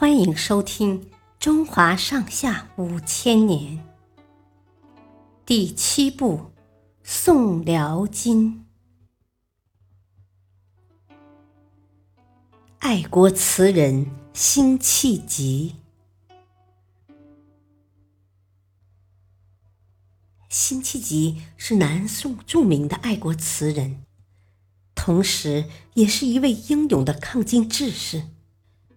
欢迎收听《中华上下五千年》第七部《宋辽金》。爱国词人辛弃疾。辛弃疾是南宋著名的爱国词人，同时也是一位英勇的抗金志士。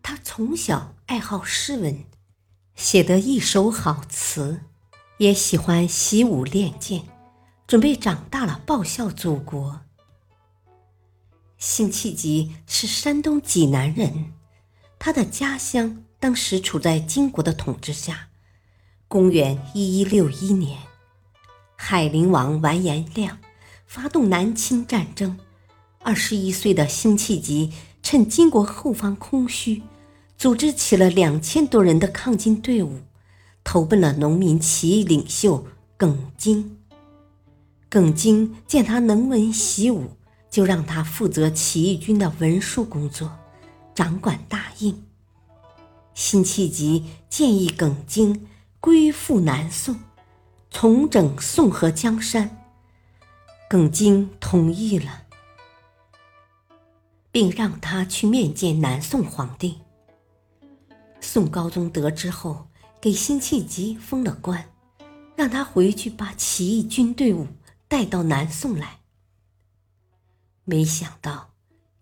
他从小爱好诗文，写得一手好词，也喜欢习武练剑，准备长大了报效祖国。辛弃疾是山东济南人，他的家乡当时处在金国的统治下。公元一一六一年。海陵王完颜亮发动南侵战争，二十一岁的辛弃疾趁金国后方空虚，组织起了两千多人的抗金队伍，投奔了农民起义领袖耿京。耿京见他能文习武，就让他负责起义军的文书工作，掌管大印。辛弃疾建议耿京归附南宋。重整宋河江山，耿京同意了，并让他去面见南宋皇帝。宋高宗得知后，给辛弃疾封了官，让他回去把起义军队伍带到南宋来。没想到，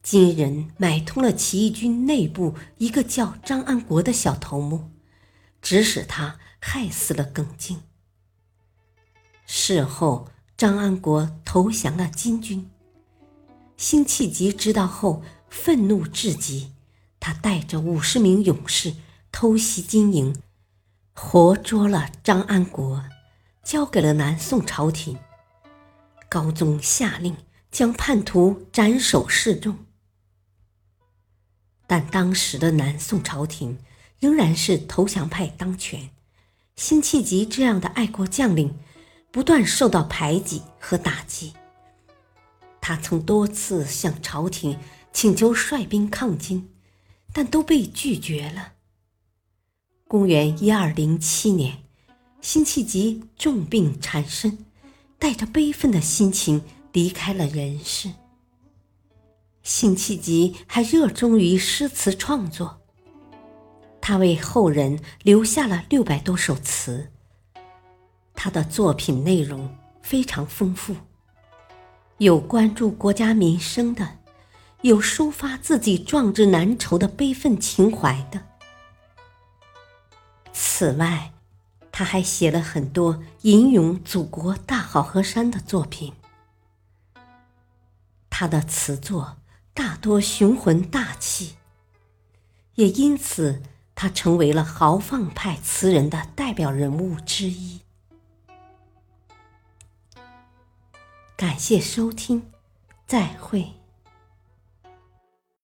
金人买通了起义军内部一个叫张安国的小头目，指使他害死了耿京。事后，张安国投降了金军。辛弃疾知道后，愤怒至极，他带着五十名勇士偷袭金营，活捉了张安国，交给了南宋朝廷。高宗下令将叛徒斩首示众，但当时的南宋朝廷仍然是投降派当权，辛弃疾这样的爱国将领。不断受到排挤和打击，他曾多次向朝廷请求率兵抗金，但都被拒绝了。公元一二零七年，辛弃疾重病缠身，带着悲愤的心情离开了人世。辛弃疾还热衷于诗词创作，他为后人留下了六百多首词。他的作品内容非常丰富，有关注国家民生的，有抒发自己壮志难酬的悲愤情怀的。此外，他还写了很多吟咏祖国大好河山的作品。他的词作大多雄浑大气，也因此他成为了豪放派词人的代表人物之一。感谢收听，再会。